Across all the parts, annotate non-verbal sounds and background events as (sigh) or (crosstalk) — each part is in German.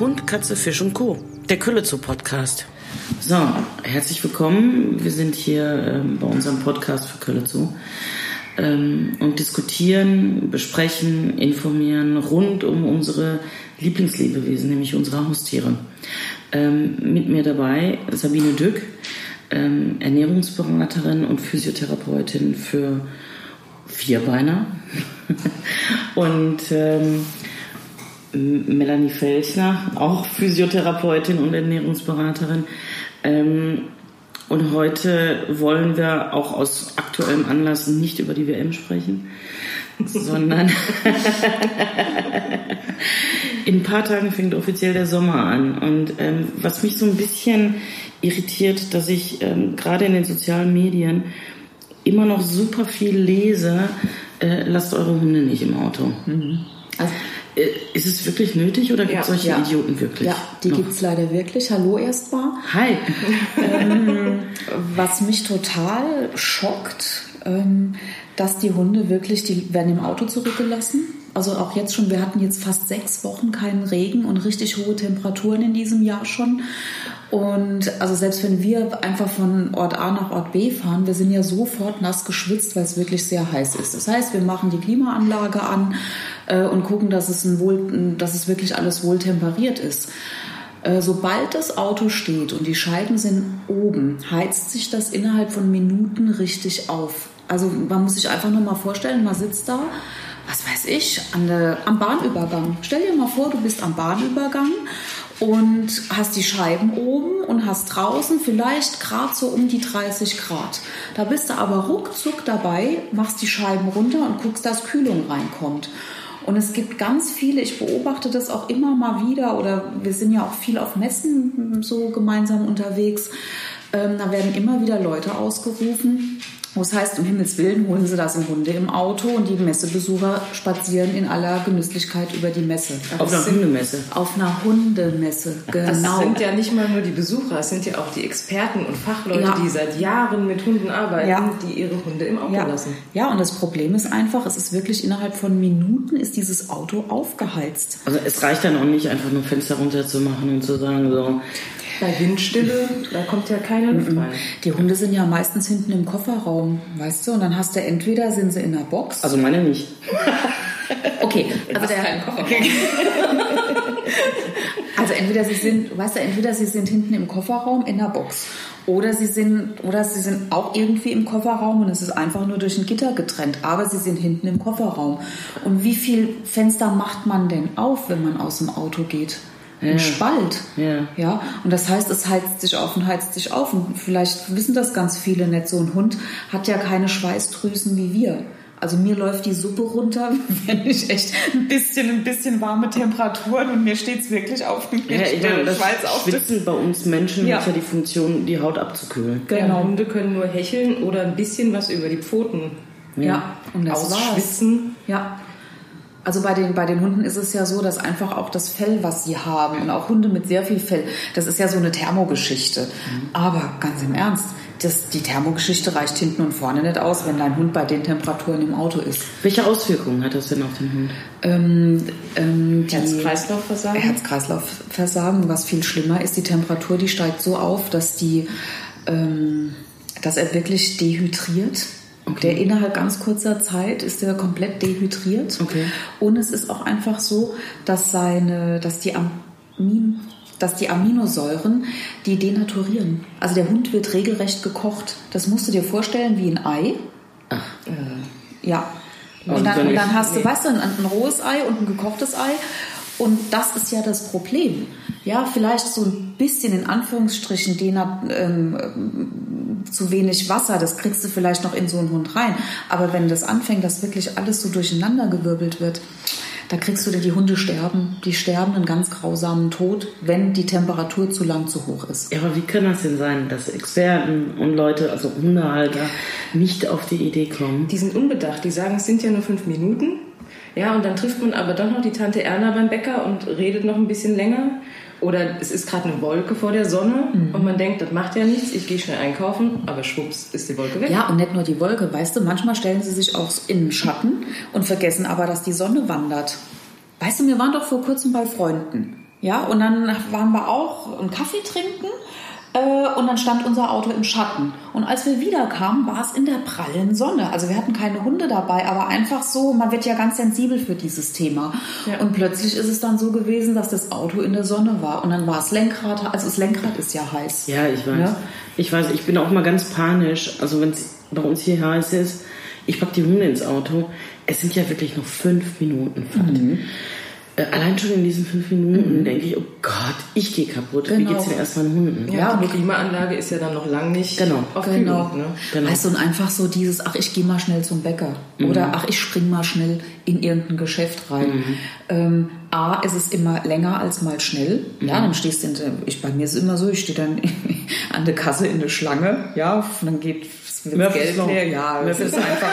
Hund, Katze, Fisch und Co. Der Külle Podcast. So, herzlich willkommen. Wir sind hier ähm, bei unserem Podcast für Kölle ähm, und diskutieren, besprechen, informieren rund um unsere Lieblingslebewesen, nämlich unsere Haustiere. Ähm, mit mir dabei Sabine Dück, ähm, Ernährungsberaterin und Physiotherapeutin für Vierbeiner. (laughs) und ähm, Melanie Felchner, auch Physiotherapeutin und Ernährungsberaterin. Ähm, und heute wollen wir auch aus aktuellem Anlass nicht über die WM sprechen, (laughs) sondern in ein paar Tagen fängt offiziell der Sommer an. Und ähm, was mich so ein bisschen irritiert, dass ich ähm, gerade in den sozialen Medien immer noch super viel lese, äh, lasst eure Hunde nicht im Auto. Mhm. Also ist es wirklich nötig oder gibt es ja, solche ja. Idioten wirklich? Ja, die gibt es leider wirklich. Hallo erstmal. Hi. ähm, was mich total schockt, ähm, dass die Hunde wirklich, die werden im Auto zurückgelassen. Also auch jetzt schon, wir hatten jetzt fast sechs Wochen keinen Regen und richtig hohe Temperaturen in diesem Jahr schon. Und also selbst wenn wir einfach von Ort A nach Ort B fahren, wir sind ja sofort nass geschwitzt, weil es wirklich sehr heiß ist. Das heißt, wir machen die Klimaanlage an äh, und gucken, dass es, ein wohl, dass es wirklich alles wohl temperiert ist. Äh, sobald das Auto steht und die Scheiben sind oben, heizt sich das innerhalb von Minuten richtig auf. Also man muss sich einfach nur mal vorstellen, man sitzt da, was weiß ich, der, am Bahnübergang. Stell dir mal vor, du bist am Bahnübergang und hast die Scheiben oben und hast draußen vielleicht gerade so um die 30 Grad. Da bist du aber ruckzuck dabei, machst die Scheiben runter und guckst, dass Kühlung reinkommt. Und es gibt ganz viele, ich beobachte das auch immer mal wieder, oder wir sind ja auch viel auf Messen so gemeinsam unterwegs. Ähm, da werden immer wieder Leute ausgerufen, das heißt, um Himmels Willen holen sie das im Hunde im Auto und die Messebesucher spazieren in aller Genüsslichkeit über die Messe. auf einer Hundemesse. Auf einer Hundemesse, (laughs) genau. Es sind ja nicht mal nur die Besucher, es sind ja auch die Experten und Fachleute, ja. die seit Jahren mit Hunden arbeiten, ja. die ihre Hunde im Auto ja. lassen. Ja, und das Problem ist einfach, es ist wirklich innerhalb von Minuten ist dieses Auto aufgeheizt. Also es reicht dann auch nicht, einfach nur Fenster runterzumachen und zu sagen, so, bei Windstille, da kommt ja keine Luft rein. Die Hunde sind ja meistens hinten im Kofferraum, weißt du? Und dann hast du entweder sind sie in der Box. Also meine nicht. (laughs) okay, also der keinen Kofferraum. (laughs) also entweder sie sind, weißt du, entweder sie sind hinten im Kofferraum in der Box oder sie sind oder sie sind auch irgendwie im Kofferraum und es ist einfach nur durch ein Gitter getrennt, aber sie sind hinten im Kofferraum. Und wie viel Fenster macht man denn auf, wenn man aus dem Auto geht? Ja. Spalt. Ja. ja. Und das heißt, es heizt sich auf und heizt sich auf. Und vielleicht wissen das ganz viele nicht. So ein Hund hat ja keine Schweißdrüsen wie wir. Also mir läuft die Suppe runter, (laughs) wenn ich echt ein bisschen, ein bisschen warme Temperaturen und mir steht es wirklich auf mir ja, ich meine, das Schweiß auf. Schwitzen bei uns Menschen ja. hat ja die Funktion, die Haut abzukühlen. Genau. Ja, Hunde können nur hecheln oder ein bisschen was über die Pfoten ja. Und das ausschwitzen. War's. Ja. Also bei den, bei den Hunden ist es ja so, dass einfach auch das Fell, was sie haben, und auch Hunde mit sehr viel Fell, das ist ja so eine Thermogeschichte. Mhm. Aber ganz im Ernst, das, die Thermogeschichte reicht hinten und vorne nicht aus, wenn dein Hund bei den Temperaturen im Auto ist. Welche Auswirkungen hat das denn auf den Hund? Ähm, ähm, Herz-Kreislauf-Versagen? Herz-Kreislauf-Versagen. Was viel schlimmer ist, die Temperatur, die steigt so auf, dass, die, ähm, dass er wirklich dehydriert Okay. Der innerhalb ganz kurzer Zeit ist er komplett dehydriert. Okay. Und es ist auch einfach so, dass seine, dass die Amin, dass die Aminosäuren, die denaturieren. Also der Hund wird regelrecht gekocht. Das musst du dir vorstellen wie ein Ei. Ach. Äh, ja. Und dann, und dann, hast du, weißt du, ein, ein rohes Ei und ein gekochtes Ei. Und das ist ja das Problem. Ja, vielleicht so ein bisschen in Anführungsstrichen denat, ähm, zu wenig Wasser, das kriegst du vielleicht noch in so einen Hund rein. Aber wenn das anfängt, dass wirklich alles so durcheinander gewirbelt wird, da kriegst du dir die Hunde sterben. Die sterben einen ganz grausamen Tod, wenn die Temperatur zu lang zu hoch ist. Ja, aber wie kann das denn sein, dass Experten und Leute, also Hundehalter, nicht auf die Idee kommen? Die sind unbedacht. Die sagen, es sind ja nur fünf Minuten. Ja, und dann trifft man aber doch noch die Tante Erna beim Bäcker und redet noch ein bisschen länger. Oder es ist gerade eine Wolke vor der Sonne mhm. und man denkt, das macht ja nichts, ich gehe schnell einkaufen, aber schwupps ist die Wolke weg. Ja, und nicht nur die Wolke, weißt du, manchmal stellen sie sich auch in den Schatten und vergessen aber, dass die Sonne wandert. Weißt du, wir waren doch vor kurzem bei Freunden. Ja, und dann waren wir auch einen Kaffee trinken und dann stand unser Auto im Schatten. Und als wir wiederkamen, war es in der prallen Sonne. Also wir hatten keine Hunde dabei, aber einfach so, man wird ja ganz sensibel für dieses Thema. Ja. Und plötzlich ist es dann so gewesen, dass das Auto in der Sonne war. Und dann war es Lenkrad, also das Lenkrad ist ja heiß. Ja, ich weiß. Ja. Ich weiß, ich bin auch mal ganz panisch. Also wenn es bei uns hier heiß ist, ich pack die Hunde ins Auto. Es sind ja wirklich noch fünf Minuten Fahrt. Mhm. Äh, allein schon in diesen fünf Minuten denke ich, oh Gott, ich gehe kaputt. Wie Genau. geht's denn erst meinen Hunden? Ja, Ja, die und- Klimaanlage ist ja dann noch lang nicht Genau. auf Genau. Kühlung. Ne? Genau. Weißt du, und einfach so dieses, ach, ich gehe mal schnell zum Bäcker. Oder ach, ich spring mal schnell in irgendein Geschäft rein. Ähm, A, ist es immer länger als mal schnell. Ja, dann stehst du in der, ich, bei mir ist es immer so, ich stehe dann (laughs) an der Kasse in der Schlange, ja, und dann geht das Murphy's Geld leer. Ja, das ist einfach, (laughs)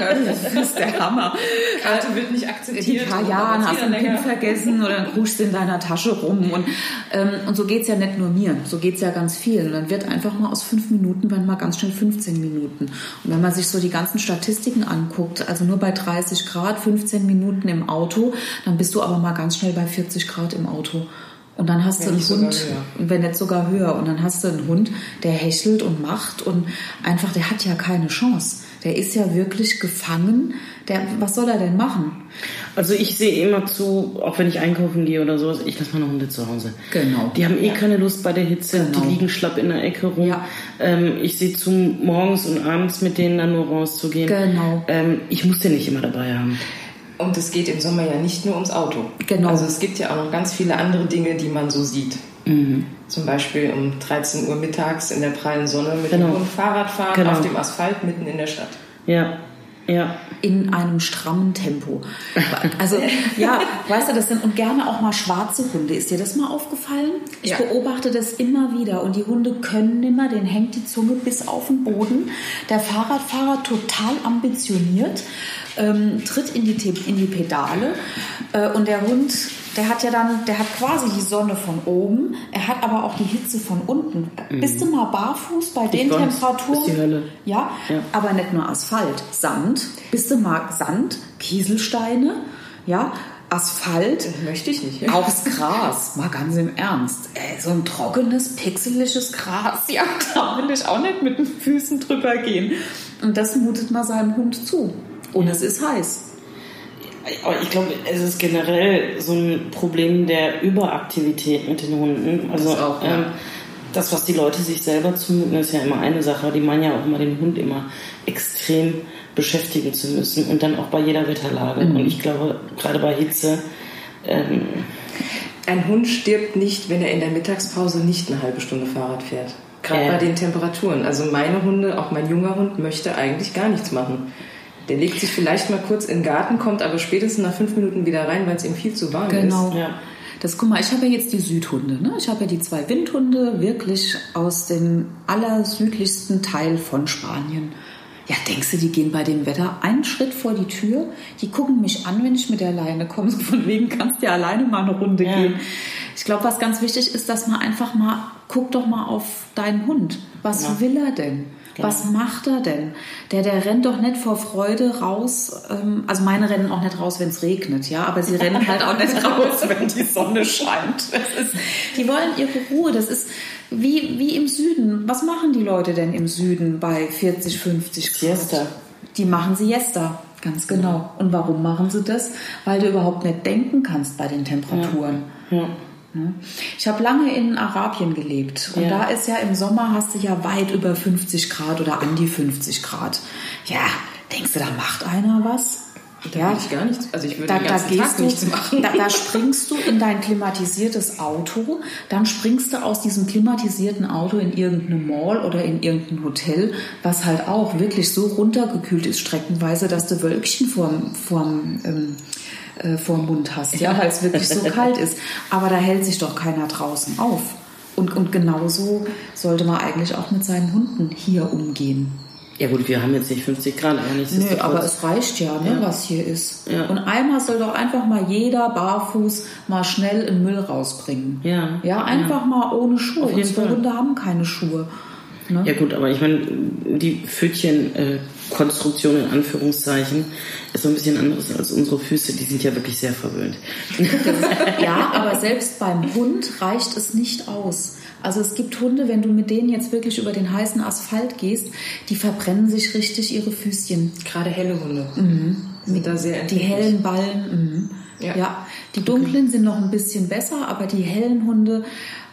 (laughs) das ist der Hammer. Karte wird nicht akzeptiert. Jahren dauert's hast einen Pin länger. vergessen oder dann kruschst du in deiner Tasche rum. Und, ähm, und so geht's ja nicht nur mir, so geht's ja ganz vielen. Und dann wird einfach mal aus fünf Minuten, werden mal ganz schnell 15 Minuten. Und wenn man sich so die ganzen Statistiken anguckt, also nur bei 30 Grad, 15 Minuten im Auto, dann bist du aber mal ganz schnell bei 40 Grad im Auto. Und dann hast Wenn du einen Hund, wenn nicht sogar höher, und dann hast du einen Hund, der hechelt und macht und einfach, der hat ja keine Chance. Der ist ja wirklich gefangen. Der, was soll er denn machen? Also ich sehe immer zu, auch wenn ich einkaufen gehe oder sowas, ich lasse meine Hunde zu Hause. Genau. Die haben eh keine Lust bei der Hitze, Genau. die liegen schlapp in der Ecke rum. Ja. Ähm, ich sehe zu, morgens und abends mit denen dann nur rauszugehen. Genau. Ähm, ich muss den nicht immer dabei haben. Und es geht im Sommer ja nicht nur ums Auto. Genau. Also es gibt ja auch noch ganz viele andere Dinge, die man so sieht. Mhm. Zum Beispiel um 13 Uhr mittags in der prallen Sonne mit Genau. dem Hund Fahrrad fahren Genau. auf dem Asphalt mitten in der Stadt. Ja, ja. in einem strammen Tempo. Also ja, weißt du, das sind und gerne auch mal schwarze Hunde. Ist dir das mal aufgefallen? Ich Ja. beobachte das immer wieder und die Hunde können nimmer, denen hängt die Zunge bis auf den Boden. Der Fahrradfahrer total ambitioniert, ähm, tritt in die, in die Pedale äh, und der Hund, der hat ja dann, der hat quasi die Sonne von oben, er hat aber auch die Hitze von unten. Bist du mal barfuß bei den weiß, Temperaturen? ist die Hölle. Ja, Ja. aber nicht nur Asphalt, Sand. Bist du mal Sand, Kieselsteine, ja, Asphalt, Das möchte ich nicht. (laughs) aufs Gras. Mal ganz im Ernst. Ey, so ein trockenes, pixeliges Gras, ja, (laughs) da will ich auch nicht mit den Füßen drüber gehen. Und das mutet man seinem Hund zu. Und es ist heiß. Aber ich glaube, es ist generell so ein Problem der Überaktivität mit den Hunden. Also Das auch, ja. ähm, das, was die Leute sich selber zumuten, ist ja immer eine Sache. Die meinen ja auch immer, den Hund immer extrem beschäftigen zu müssen und dann auch bei jeder Wetterlage. Mhm. Und ich glaube, gerade bei Hitze, ähm, Ein Hund stirbt nicht, wenn er in der Mittagspause nicht eine halbe Stunde Fahrrad fährt. Gerade Ja. bei den Temperaturen. Also meine Hunde, auch mein junger Hund, möchte eigentlich gar nichts machen. Der legt sich vielleicht mal kurz in den Garten, kommt aber spätestens nach fünf Minuten wieder rein, weil es ihm viel zu warm Genau. ist. Ja. Das, guck mal, ich habe ja jetzt die Südhunde. Ne? Ich habe ja die zwei Windhunde wirklich aus dem allersüdlichsten Teil von Spanien. Ja, denkst du, die gehen bei dem Wetter einen Schritt vor die Tür? Die gucken mich an, wenn ich mit der Leine komme. (laughs) So von wegen kannst du ja alleine mal eine Runde Ja. gehen. Ich glaube, was ganz wichtig ist, dass man einfach mal, guck doch mal auf deinen Hund. Was Ja. will er denn? Was macht er denn? Der, der rennt doch nicht vor Freude raus. Ähm, also meine rennen auch nicht raus, wenn es regnet, ja. Aber sie rennen halt auch nicht (laughs) raus, wenn die Sonne scheint. Ist, die wollen ihre Ruhe. Das ist wie, wie im Süden. Was machen die Leute denn im Süden bei 40, 50 Grad? Siesta. Die machen Siesta. Ganz genau. Und warum machen sie das? Weil du überhaupt nicht denken kannst bei den Temperaturen. ja. Ne? Ich habe lange in Arabien gelebt und Ja. da ist ja im Sommer hast du ja weit über 50 Grad oder an die 50 Grad. Ja, denkst du, da macht einer was? Da würde ich gar nichts, also ich würde Da, den da ganzen Tag gehst du, nichts machen. da, da springst du in dein klimatisiertes Auto, dann springst du aus diesem klimatisierten Auto in irgendeine Mall oder in irgendein Hotel, was halt auch wirklich so runtergekühlt ist streckenweise, dass du Wölkchen vorm, vorm, ähm, äh, vorm Mund hast, ja, weil es wirklich so (laughs) kalt ist. Aber da hält sich doch keiner draußen auf. Und, und genauso sollte man eigentlich auch mit seinen Hunden hier umgehen. ja gut, wir haben jetzt nicht 50 Grad, aber nicht Nö, aber es reicht ja, ne, Ja. was hier ist. Ja. Und einmal soll doch einfach mal jeder barfuß mal schnell in Müll rausbringen. Ja. Ja, einfach mal ohne Schuhe. Unsere. Hunde haben keine Schuhe. Ne? Ja gut, aber ich meine, die Pfötchen-Konstruktion in Anführungszeichen ist so ein bisschen anderes als unsere Füße. Die sind ja wirklich sehr verwöhnt. (laughs) Ja, (laughs) aber selbst beim Hund reicht es nicht aus. Also es gibt Hunde, wenn du mit denen jetzt wirklich über den heißen Asphalt gehst, die verbrennen sich richtig ihre Füßchen. Gerade helle Hunde sind da sehr Die hellen Ballen. Mhm. Ja. Ja. Die dunklen sind noch ein bisschen besser, aber die hellen Hunde,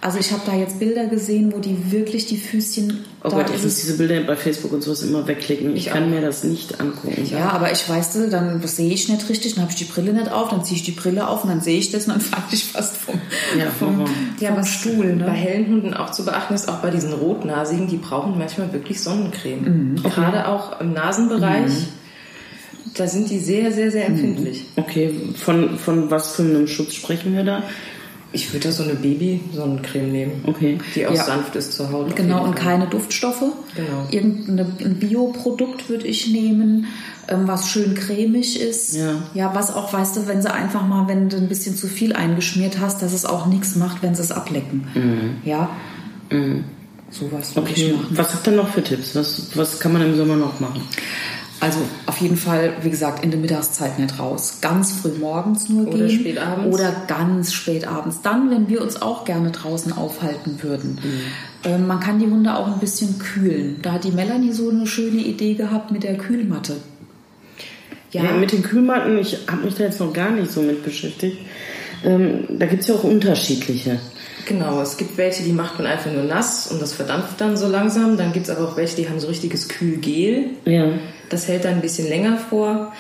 also ich habe da jetzt Bilder gesehen, wo die wirklich die Füßchen. Oh Gott, ich ist muss es- diese Bilder bei Facebook und sowas immer wegklicken. Ich, Ich kann auch. mir das nicht angucken. Ja, aber ich weiß, du, dann sehe ich nicht richtig, dann habe ich die Brille nicht auf, dann ziehe ich die Brille auf und dann sehe ich das und dann (laughs) falle ich fast vom, Ja, vom, Horror. Ja, vom Stuhl. bei Ne? hellen Hunden auch zu beachten ist, auch bei diesen Rotnasigen, die brauchen manchmal wirklich Sonnencreme. Mhm. Gerade auch im Nasenbereich, da sind die sehr, sehr, Mhm. sehr empfindlich. Okay, von, von was für einem Schutz sprechen wir da? Ich würde da so eine Baby-Sonnencreme nehmen, Okay. die auch Ja. sanft ist zur Haut. Genau, und keine Duftstoffe. Genau. Irgendein Bioprodukt würde ich nehmen, ähm, was schön cremig ist. Ja. ja, was auch, weißt du, wenn sie einfach mal, wenn du ein bisschen zu viel eingeschmiert hast, dass es auch nichts macht, wenn sie es ablecken. Ja. Sowas würde ich Okay, machen. was habt ihr noch für Tipps? Was, was kann man im Sommer noch machen? Also auf jeden Fall, wie gesagt, in der Mittagszeit nicht raus. Ganz früh morgens nur Oder gehen. spät abends. Oder ganz spät abends. Dann, wenn wir uns auch gerne draußen aufhalten würden. Ähm, man kann die Hunde auch ein bisschen kühlen. Da hat die Melanie so eine schöne Idee gehabt mit der Kühlmatte. Ja, mit den Kühlmatten, ich habe mich da jetzt noch gar nicht so mit beschäftigt. Ähm, da gibt es ja auch unterschiedliche. Genau, es gibt welche, die macht man einfach nur nass und das verdampft dann so langsam. Dann gibt es aber auch welche, die haben so richtiges Kühlgel. Ja. Das hält dann ein bisschen länger vor.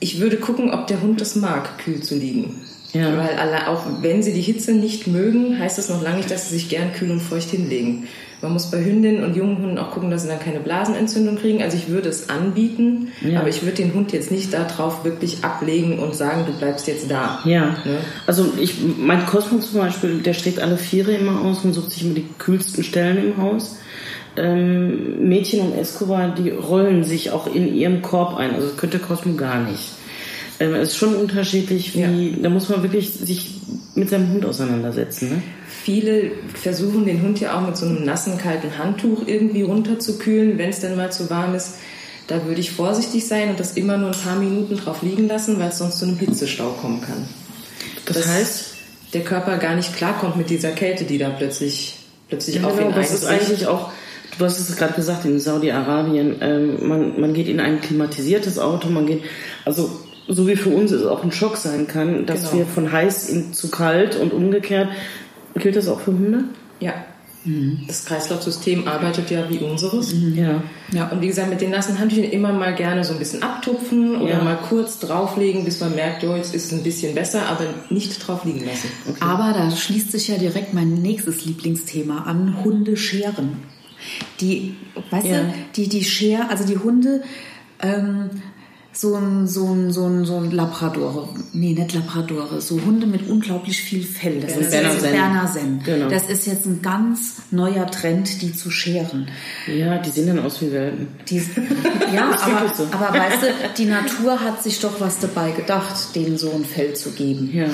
Ich würde gucken, ob der Hund es mag, kühl zu liegen. Ja. Weil alle, auch wenn sie die Hitze nicht mögen, heißt das noch lange nicht, dass sie sich gern kühl und feucht hinlegen. Man muss bei Hündinnen und jungen Hunden auch gucken, dass sie dann keine Blasenentzündung kriegen. Also ich würde es anbieten, Ja. aber ich würde den Hund jetzt nicht darauf wirklich ablegen und sagen, du bleibst jetzt da. Ja. Ne? Also ich, mein Cosmo zum Beispiel, der schlägt alle Viere immer aus und sucht sich immer die kühlsten Stellen im Haus. Ähm, Mädchen und Escobar, die rollen sich auch in ihrem Korb ein. Also das könnte Cosmo gar nicht. Ähm, es ist schon unterschiedlich, wie, da muss man wirklich sich mit seinem Hund auseinandersetzen. Ne? Viele versuchen den Hund ja auch mit so einem nassen, kalten Handtuch irgendwie runterzukühlen, wenn es denn mal zu warm ist. Da würde ich vorsichtig sein und das immer nur ein paar Minuten drauf liegen lassen, weil es sonst zu einem Hitzestau kommen kann. Das heißt? der Körper gar nicht klarkommt mit dieser Kälte, die da plötzlich, plötzlich Ja, auf genau, ihn das ist eigentlich auch, du hast es gerade gesagt, in Saudi-Arabien, ähm, man, man geht in ein klimatisiertes Auto, man geht, also so wie für uns es auch ein Schock sein kann, dass Genau. wir von heiß in zu kalt und umgekehrt. Gilt das auch für Hunde? Ja. Das Kreislaufsystem arbeitet ja wie unseres. Ja. Ja, und wie gesagt, mit den nassen Handtüchern immer mal gerne so ein bisschen abtupfen oder Ja. mal kurz drauflegen, bis man merkt, oh, jetzt ist es ein bisschen besser, aber nicht drauf liegen lassen. Aber da schließt sich ja direkt mein nächstes Lieblingsthema an, Hundescheren. Die, weißt Ja. du, die, die Schere, also die Hunde, ähm, so ein, so ein, so ein, so ein Labrador, nee, nicht Labradore, so Hunde mit unglaublich viel Fell. Das ist Berner jetzt Senn. Berner Senn. Genau. Das ist jetzt ein ganz neuer Trend, die zu scheren. Ja, die sehen dann aus wie Welpen. Die, (laughs) ja, aber, so. aber weißt du, die Natur hat sich doch was dabei gedacht, denen so ein Fell zu geben. Ja.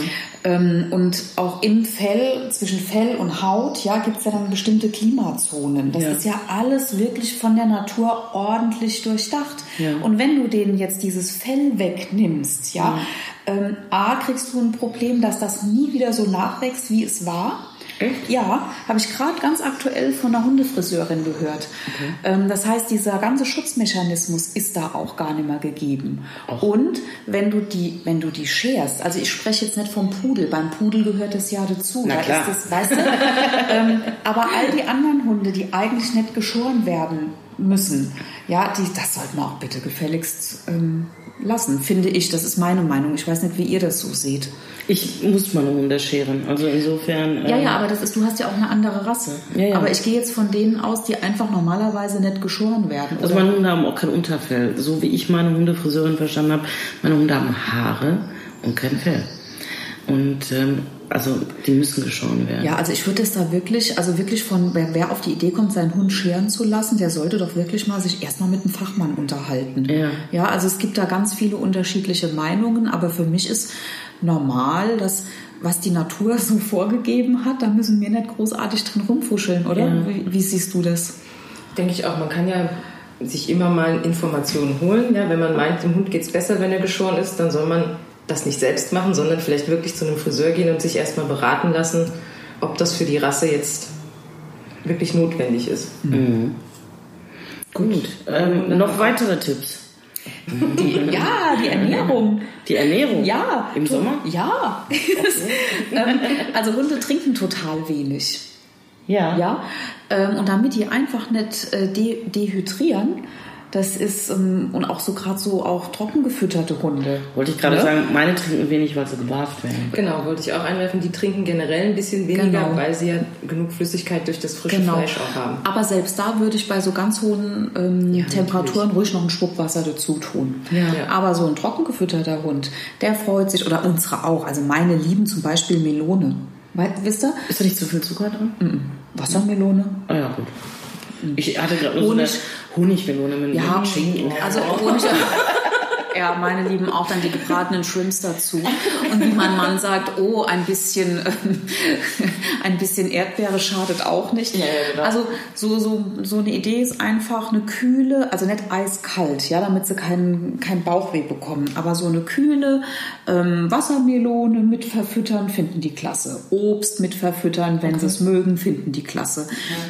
Ähm, und auch im Fell, zwischen Fell und Haut, ja, gibt es ja dann bestimmte Klimazonen. Das Ja. ist ja alles wirklich von der Natur ordentlich durchdacht. Ja. Und wenn du denen jetzt dieses Fell wegnimmst, ja, ähm, A, kriegst du ein Problem, dass das nie wieder so nachwächst, wie es war. Echt? Ja, habe ich gerade ganz aktuell von einer Hundefriseurin gehört. Ähm, das heißt, dieser ganze Schutzmechanismus ist da auch gar nicht mehr gegeben. Und wenn du die, wenn du die scherst, also ich spreche jetzt nicht vom Pudel, beim Pudel gehört das ja dazu. Na da klar. das, weißt du? (laughs) ähm, aber all die anderen Hunde, die eigentlich nicht geschoren werden müssen, ja, die, das sollte man auch bitte gefälligst ähm, lassen, finde ich. Das ist meine Meinung. Ich weiß nicht, wie ihr das so seht. Ich muss meine Hunde scheren. Also insofern. Ja, ähm, ja, aber das ist, du hast ja auch eine andere Rasse. Ja, ja. Aber ich gehe jetzt von denen aus, die einfach normalerweise nicht geschoren werden. Also meine Hunde haben auch kein Unterfell. So wie ich meine Hundefriseurin verstanden habe, meine Hunde haben Haare und kein Fell. Und ähm, also die müssen geschoren werden. ja, also ich würde es da wirklich, also wirklich von, wer, wer auf die Idee kommt, seinen Hund scheren zu lassen, der sollte doch wirklich mal sich erstmal mit einem Fachmann unterhalten. Ja. Ja, also es gibt da ganz viele unterschiedliche Meinungen, aber für mich ist normal, dass was die Natur (laughs) so vorgegeben hat, da müssen wir nicht großartig drin rumfuscheln, oder? Ja. Wie, wie siehst du das? denke ich auch, man kann ja sich immer mal Informationen holen. Ja, wenn man meint, dem Hund geht es besser, wenn er geschoren ist, dann soll man das nicht selbst machen, sondern vielleicht wirklich zu einem Friseur gehen und sich erstmal beraten lassen, ob das für die Rasse jetzt wirklich notwendig ist. Mhm. Gut. Ähm, noch weitere Tipps? Die, (laughs) ja, die Ernährung. Die Ernährung? Ja. Im Sommer? Ja. (laughs) Ähm, also Hunde trinken total wenig. Ja. Ja. Ähm, und damit die einfach nicht äh, de dehydrieren, das ist, ähm, und auch so gerade so auch trocken gefütterte Hunde. Wollte ich gerade Ja? sagen, meine trinken wenig, weil sie gebarft werden. Genau, wollte ich auch einwerfen. Die trinken generell ein bisschen weniger, Genau. weil sie ja genug Flüssigkeit durch das frische Genau. Fleisch auch haben. Aber selbst da würde ich bei so ganz hohen ähm, Temperaturen ruhig noch einen Schluck Wasser dazu tun. Ja. Aber so ein trocken gefütterter Hund, der freut sich, oder unsere auch. Also meine lieben zum Beispiel Melone. Weißt, wisst ihr? Ist da nicht zu viel Zucker drin? Wassermelone. Ah ja, gut. Ich hatte gerade nur so eine Honig. Honigmelone mit Ja, mit Schinken. also Honig. (laughs) Ja, meine Lieben auch dann die gebratenen Shrimps dazu. Und wie mein Mann sagt, oh, ein bisschen, ähm, ein bisschen Erdbeere schadet auch nicht. Ja, ja, genau. Also so, so, so eine Idee ist einfach eine kühle, also nicht eiskalt, ja, damit sie keinen kein Bauchweh bekommen, aber so eine kühle ähm, Wassermelone mit verfüttern finden die klasse. Obst mit verfüttern, wenn sie es mögen, finden die klasse.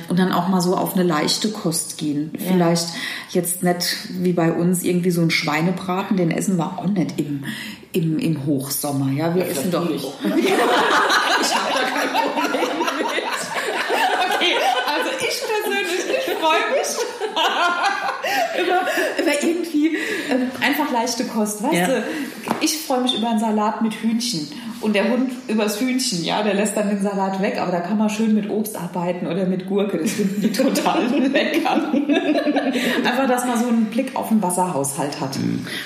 Und dann auch mal so auf eine leichte Kost gehen. Vielleicht jetzt nicht wie bei uns irgendwie so ein Schweinebraten, den essen wir auch nicht im, im, im Hochsommer. Ja, wir essen doch nicht. (laughs) ich habe da kein Problem mit. Okay, also ich persönlich, ich freue mich (laughs) über, über irgendwie ähm, einfach leichte Kost. Weißt Ja. du, ich freue mich über einen Salat mit Hühnchen und der Hund übers Hühnchen, ja, der lässt dann den Salat weg, aber da kann man schön mit Obst arbeiten oder mit Gurke, das finden die (laughs) total lecker. (laughs) Einfach, dass man so einen Blick auf den Wasserhaushalt hat.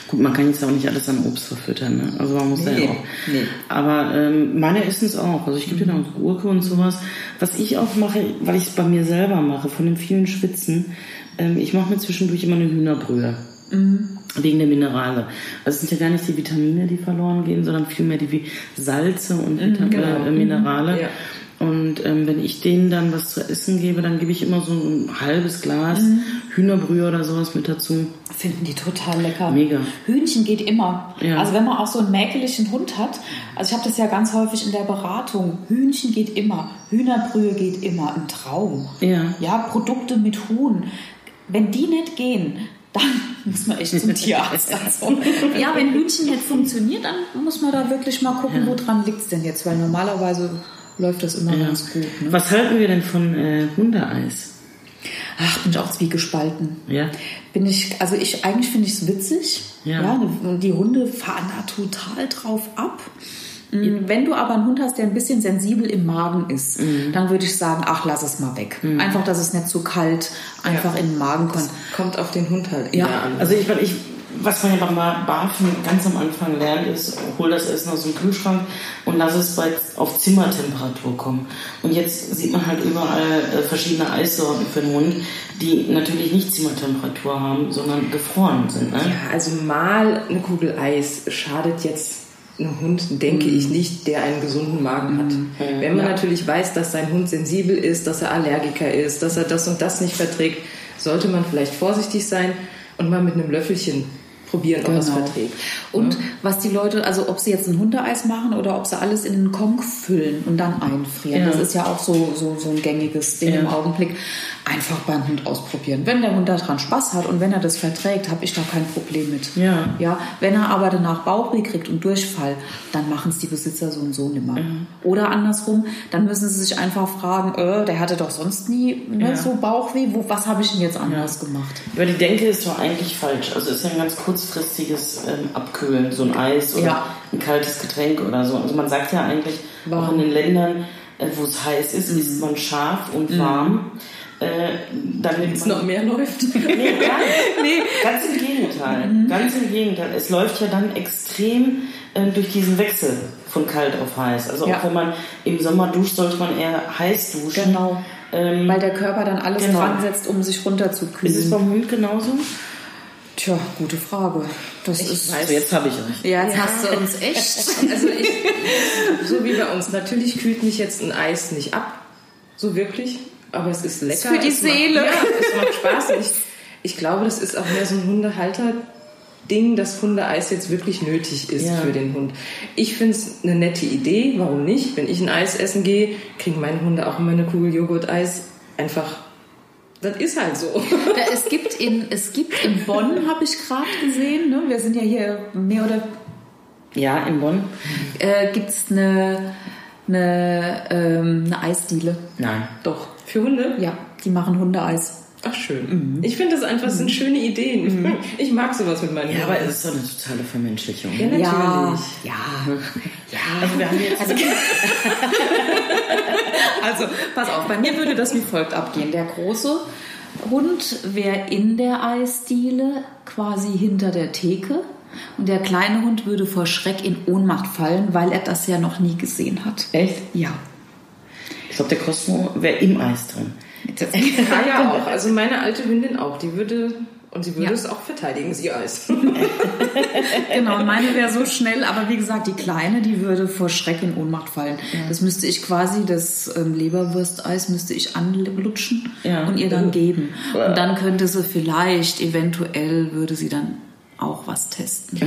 Gut, man kann jetzt auch nicht alles an Obst verfüttern, ne? Also man muss Nee, ja auch. nee. Aber ähm, meine essen es auch. Also ich gebe denen auch Gurke und sowas. Was ich auch mache, weil ich es bei mir selber mache, von den vielen Schwitzen, ähm, ich mache mir zwischendurch immer eine Hühnerbrühe. Wegen der Minerale. Also es sind ja gar nicht die Vitamine, die verloren gehen, sondern vielmehr die Salze und Vitam genau. äh, Minerale. Ja. Und ähm, wenn ich denen dann was zu essen gebe, dann gebe ich immer so ein halbes Glas Hühnerbrühe oder sowas mit dazu. Finden die total lecker. Mega. Hühnchen geht immer. Ja. Also wenn man auch so einen mäkeligen Hund hat, also ich habe das ja ganz häufig in der Beratung, Hühnchen geht immer, Hühnerbrühe geht immer, ein Traum. Ja. Ja, Produkte mit Huhn. Wenn die nicht gehen, dann muss man echt zum Tierarzt. Also, (laughs) ja, wenn Hühnchen nicht funktioniert, dann muss man da wirklich mal gucken, woran liegt es denn jetzt, weil normalerweise läuft das immer ganz gut. Ne? Was halten wir denn von äh, Hundeeis? Ach, bin ich auch zwiegespalten. Ja. Bin ich, also ich, eigentlich finde ich es witzig. Ja. und die Hunde fahren da total drauf ab. Wenn du aber einen Hund hast, der ein bisschen sensibel im Magen ist, dann würde ich sagen, ach, lass es mal weg. Einfach, dass es nicht zu kalt einfach in den Magen kommt. Kommt auf den Hund halt Ja. an. Also ich, weil ich, was man ja beim Barfen ganz am Anfang lernt, ist, hol das Essen aus dem Kühlschrank und lass es bei, auf Zimmertemperatur kommen. Und jetzt sieht man halt überall äh, verschiedene Eissorten für den Hund, die natürlich nicht Zimmertemperatur haben, sondern gefroren sind. Ne? Ja, also mal eine Kugel Eis schadet jetzt einem Hund, denke ich nicht, der einen gesunden Magen hat. Wenn man natürlich weiß, dass sein Hund sensibel ist, dass er Allergiker ist, dass er das und das nicht verträgt, sollte man vielleicht vorsichtig sein und mal mit einem Löffelchen probieren, ob er es Genau. verträgt. Und was die Leute, also ob sie jetzt ein Hundeeis machen oder ob sie alles in einen Kong füllen und dann einfrieren. Ja. Das ist ja auch so, so, so ein gängiges Ding Ja. im Augenblick. Einfach beim Hund ausprobieren. Wenn der Hund daran Spaß hat und wenn er das verträgt, habe ich da kein Problem mit. Ja. Ja, wenn er aber danach Bauchweh kriegt und Durchfall, dann machen es die Besitzer so und so nimmer. Oder andersrum, dann müssen sie sich einfach fragen, äh, der hatte doch sonst nie ne, Ja. so Bauchweh, wo, was habe ich denn jetzt anders gemacht? Aber die Denke ist doch eigentlich falsch. Also es ist ja ein ganz kurzfristiges ähm, Abkühlen, so ein Eis oder Ja. ein kaltes Getränk oder so. Also man sagt ja eigentlich, auch Warm. in den Ländern, äh, wo es heiß ist, isst man scharf und warm. Äh, damit Es noch mehr läuft. Nee, gar nicht. (laughs) Nee. Ganz im Gegenteil. Ganz im Gegenteil. Es läuft ja dann extrem äh, durch diesen Wechsel von kalt auf heiß. Also Ja. auch wenn man im Sommer duscht, sollte man eher heiß duschen. Genau. Ähm, Weil der Körper dann alles Genau. dran setzt, um sich runterzukühlen. ist es beim Hund genauso? Tja, gute Frage. Das ist. Also jetzt habe ich euch. Ja, jetzt hast du uns echt. (laughs) Also ich, so wie bei uns. Natürlich kühlt mich jetzt ein Eis nicht ab, so wirklich. Aber es ist lecker. Für die es Seele. Macht, ja, es macht Spaß. Ich, ich glaube, das ist auch mehr so ein Hundehalter-Ding, dass Hundeeis jetzt wirklich nötig ist Ja. für den Hund. Ich finde es eine nette Idee. Warum nicht? Wenn ich ein Eis essen gehe, kriegen meine Hunde auch immer eine Kugel Joghurt-Eis. Einfach, das ist halt so. Da, es, gibt in, es gibt in Bonn, habe ich gerade gesehen, ne? wir sind ja hier mehr oder Ja, in Bonn? äh, gibt es eine, eine, ähm, eine Eisdiele. Nein. Doch. Für Hunde? Ja, die machen Hundeeis. Ach, schön. Ich finde das einfach, das sind schöne Ideen. Ich mag sowas mit meinen Ja, Hunden. aber es ist doch eine totale Vermenschlichung. Ja, natürlich. Ja, ja. (laughs) Also wir haben jetzt Also, (laughs) also, pass auf, bei mir würde das wie folgt abgehen. Der große Hund wäre in der Eisdiele quasi hinter der Theke und der kleine Hund würde vor Schreck in Ohnmacht fallen, weil er das ja noch nie gesehen hat. echt. Ja. Ich glaube, der Cosmo wäre im Eis drin. Ja, ja, auch. Also meine alte Hündin auch. Die würde, und sie würde Ja. es auch verteidigen, sie Eis. (laughs) Genau, meine wäre so schnell, aber wie gesagt, die Kleine, die würde vor Schreck in Ohnmacht fallen. Das müsste ich quasi, das ähm, Leberwürsteis müsste ich anlutschen Ja. und ihr dann geben. Ja. Und dann könnte sie vielleicht, eventuell würde sie dann auch was testen.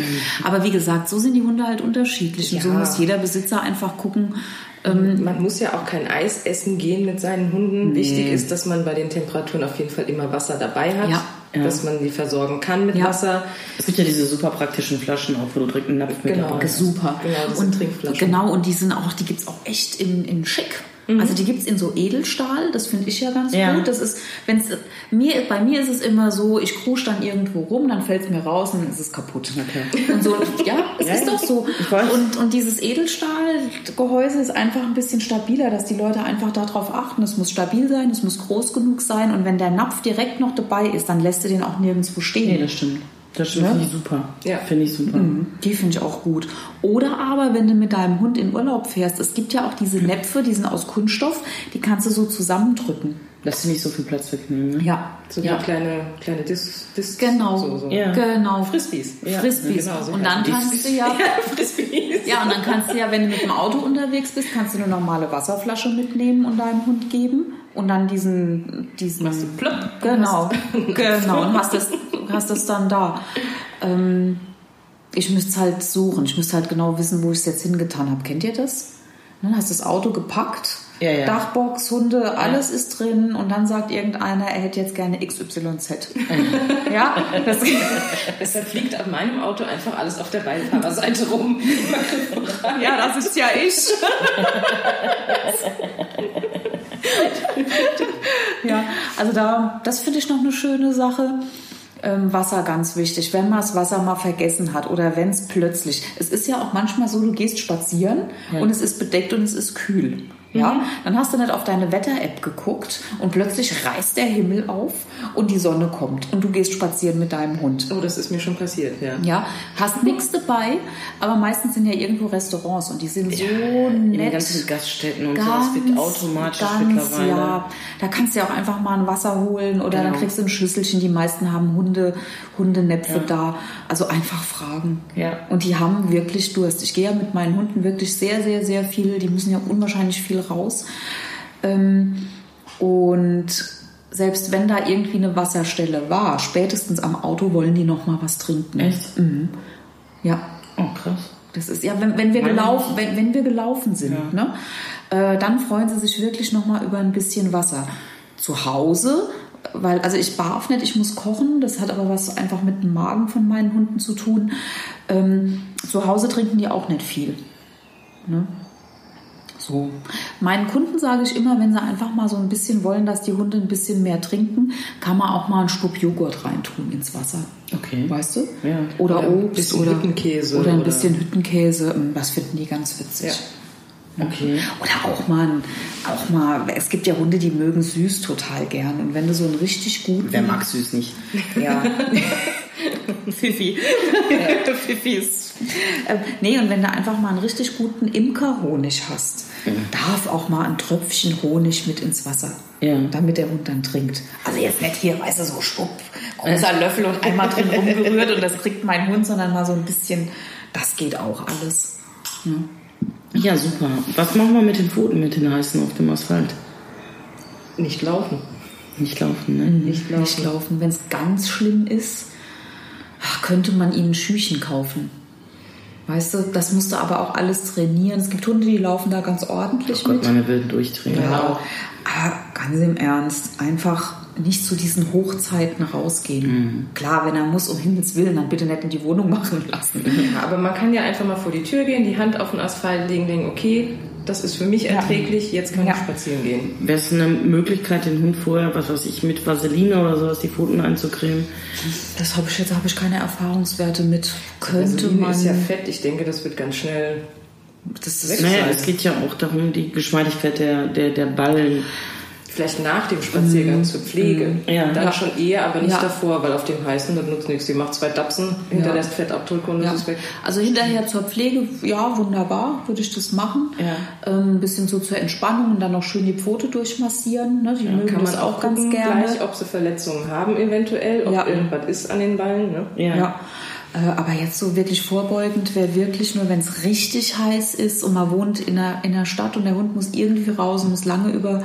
Aber wie gesagt, so sind die Hunde halt unterschiedlich. Und so Ja. muss jeder Besitzer einfach gucken, ähm, Man muss ja auch kein Eis essen gehen mit seinen Hunden. Wichtig ist, dass man bei den Temperaturen auf jeden Fall immer Wasser dabei hat, Ja. Ja. dass man die versorgen kann mit Ja. Wasser. Es gibt ja diese super praktischen Flaschen, auch wo du direkt einen Napf mit Genau. dabei hast. Super. Genau, diese und, Trinkflaschen. Genau, und die sind auch, die gibt's auch echt in, in schick. Mhm. Also die gibt's in so Edelstahl, das finde ich ja ganz Ja. gut. Das ist, wenn's, mir, bei mir ist es immer so, ich krusch dann irgendwo rum, dann fällt's mir raus und dann ist es kaputt. Okay. Und so, ja, es Ja, ist doch so. Und, und dieses Edelstahlgehäuse ist einfach ein bisschen stabiler, dass die Leute einfach darauf achten. Es muss stabil sein, es muss groß genug sein und wenn der Napf direkt noch dabei ist, dann lässt du den auch nirgendwo stehen. Nee, das stimmt. Das stimmt, Ja? finde ich super. Ja. Finde ich super. Die finde ich auch gut. Oder aber, wenn du mit deinem Hund in Urlaub fährst, es gibt ja auch diese Näpfe, die sind aus Kunststoff, die kannst du so zusammendrücken. Dass sie nicht so viel Platz wegnehmen. Ne? Ja. So ja. kleine, kleine Dis, Dis Genau. So, so. Ja. Genau. Frisbees. Ja, Frisbees. genau, so und dann kannst du (laughs) ja, Frisbees. ja, und dann kannst du ja, wenn du mit dem Auto unterwegs bist, kannst du eine normale Wasserflasche mitnehmen und deinem Hund geben und dann diesen, diesen, Machst du plopp. genau, (laughs) genau, und hast das, hast das dann da. Ähm, ich müsste es halt suchen. Ich müsste halt genau wissen, wo ich es jetzt hingetan habe. Kennt ihr das? Dann hast du das Auto gepackt, Ja, ja. Dachbox, Hunde, alles ist drin und dann sagt irgendeiner, er hätte jetzt gerne XYZ. ja, das, Deshalb fliegt auf meinem Auto einfach alles auf der Beifahrerseite rum. ja, das ist ja ich. ja, also da, das finde ich noch eine schöne Sache. Ähm, Wasser ganz wichtig, wenn man das Wasser mal vergessen hat oder wenn es plötzlich. Es ist ja auch manchmal so, du gehst spazieren und es ist bedeckt und es ist kühl. Ja, dann hast du nicht auf deine Wetter-App geguckt und plötzlich reißt der Himmel auf und die Sonne kommt und du gehst spazieren mit deinem Hund. Oh, das ist mir schon passiert, ja. Ja, hast nichts dabei, aber meistens sind ja irgendwo Restaurants und die sind so In den nett. ganzen Gaststätten und sowas wird automatisch ganz, mittlerweile. Ja, da kannst du ja auch einfach mal ein Wasser holen oder Genau. dann kriegst du ein Schüsselchen. Die meisten haben Hunde, Hundenäpfe da. Also einfach fragen. Ja. Und die haben wirklich Durst. Ich gehe ja mit meinen Hunden wirklich sehr, sehr, sehr viel. Die müssen ja unwahrscheinlich viel raus. Ähm, und selbst wenn da irgendwie eine Wasserstelle war, spätestens am Auto wollen die noch mal was trinken. Echt? Mhm. Ja. Oh, krass. Das ist ja, wenn, wenn wir gelaufen, wenn, wenn wir gelaufen sind, ne, äh, dann freuen sie sich wirklich noch mal über ein bisschen Wasser. Zu Hause, weil also ich barf nicht, ich muss kochen. Das hat aber was einfach mit dem Magen von meinen Hunden zu tun. Ähm, zu Hause trinken die auch nicht viel. Ne? So. Meinen Kunden sage ich immer, wenn sie einfach mal so ein bisschen wollen, dass die Hunde ein bisschen mehr trinken, kann man auch mal einen Stub Joghurt reintun ins Wasser. Okay. Weißt du? Ja. Oder, Oder ein Obst bisschen oder Hüttenkäse Oder ein oder- bisschen Hüttenkäse. Mm, Das finden die ganz witzig. Okay. Oder auch mal, auch mal, es gibt ja Hunde, die mögen süß total gern. Und wenn du so einen richtig guten. Wer mag süß nicht? Ja. (laughs) (laughs) Fifi. (laughs) Fifi ist. Ähm, nee, und wenn du einfach mal einen richtig guten Imkerhonig hast, darf auch mal ein Tröpfchen Honig mit ins Wasser. Ja. Damit der Hund dann trinkt. Also jetzt nicht hier, weißt du, so schwupp, großer Löffel und einmal drin (laughs) rumgerührt und das kriegt mein Hund, sondern mal so ein bisschen, das geht auch alles. Ja, super. Was machen wir mit den Pfoten, mit den heißen auf dem Asphalt? Nicht laufen. Nicht laufen, ne? Nicht laufen. Nicht laufen. Wenn es ganz schlimm ist, könnte man ihnen Schüchen kaufen. Weißt du, das musst du aber auch alles trainieren. Es gibt Hunde, die laufen da ganz ordentlich oh Gott, mit. meine wilden Durchtrainer. Ja, aber ganz im Ernst, einfach nicht zu diesen Hochzeiten rausgehen. Mhm. Klar, wenn er muss, um Himmels Willen, dann bitte nicht in die Wohnung machen lassen. Ja, (laughs) aber man kann ja einfach mal vor die Tür gehen, die Hand auf den Asphalt legen, denken, okay, das ist für mich erträglich, jetzt kann ja. ich spazieren gehen. Wäre es eine Möglichkeit, den Hund vorher, was weiß ich, mit Vaseline oder sowas die Pfoten einzucremen? Das habe ich jetzt habe ich keine Erfahrungswerte mit. Könnte Vaseline man. ist ja fett, ich denke, das wird ganz schnell. Das ist naja, es geht ja auch darum, die Geschmeidigkeit der, der, der Ballen Vielleicht nach dem Spaziergang mm. zur Pflege. Mm. Ja. Dann ja. schon eher, aber nicht ja. davor, weil auf dem heißen, das nutzt nichts. Sie macht zwei Dapsen, hinterlässt ja. Fettabdrücke und ja. ist weg. Also hinterher zur Pflege, ja, wunderbar, würde ich das machen. Ja. Ähm, ein bisschen so zur Entspannung und dann noch schön die Pfote durchmassieren. Ne? Die mögen kann das auch ganz gerne. Gleich, ob sie Verletzungen haben eventuell, ob irgendwas ist an den Ballen. Ne? ja. Äh, aber jetzt so wirklich vorbeugend wäre wirklich nur, wenn es richtig heiß ist und man wohnt in der, in der Stadt und der Hund muss irgendwie raus und muss lange über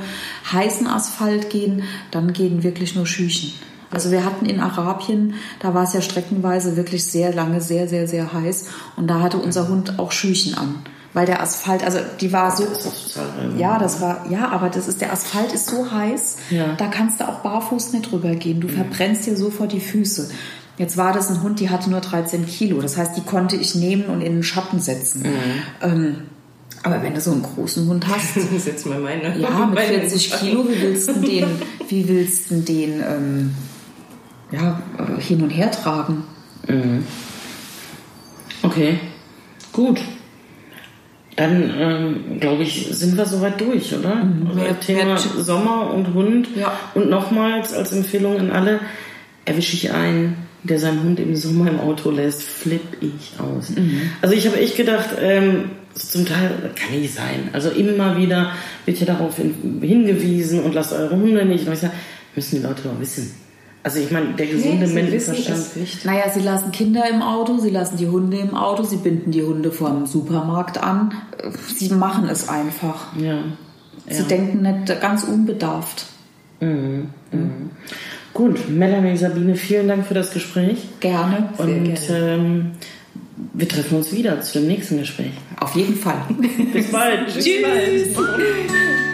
heißen Asphalt gehen, dann gehen wirklich nur Schüchen. Also wir hatten in Arabien, da war es ja streckenweise wirklich sehr lange, sehr, sehr, sehr heiß und da hatte unser Hund auch Schüchen an. Weil der Asphalt, also die war so. Das ja, das war, ja, aber das ist, der Asphalt ist so heiß, ja. da kannst du auch barfuß nicht drüber gehen. Du verbrennst dir sofort die Füße. Jetzt war das ein Hund, die hatte nur 13 Kilo. Das heißt, die konnte ich nehmen und in den Schatten setzen. Mhm. Ähm, aber wenn du so einen großen Hund hast, (laughs) setz mal meine. Ja, mit 40 Kilo, wie willst du den, wie willst du den ähm, ja, äh, hin und her tragen? Mhm. Okay, gut. Dann ähm, glaube ich, sind wir soweit durch, oder? Mhm. Also Thema Sommer und Hund. Ja. Und nochmals als Empfehlung an alle, erwische ich einen der seinen Hund im Sommer im Auto lässt, flippe ich aus. Mhm. Also ich habe echt gedacht, ähm, zum Teil kann nicht sein. Also immer wieder wird ja darauf hingewiesen und lasst eure Hunde nicht. Und ich sage, müssen die Leute doch wissen. Also ich meine, der gesunde nee, Menschenverstand nicht. Naja, sie lassen Kinder im Auto, sie lassen die Hunde im Auto, sie binden die Hunde vor dem Supermarkt an. Sie machen es einfach. Ja. Sie ja. denken nicht ganz unbedarft. Mhm. Mhm. Gut, Melanie, Sabine, vielen Dank für das Gespräch. Gerne. Und gerne. Ähm, wir treffen uns wieder zu dem nächsten Gespräch. Auf jeden Fall. Bis bald. (laughs) Bis bald.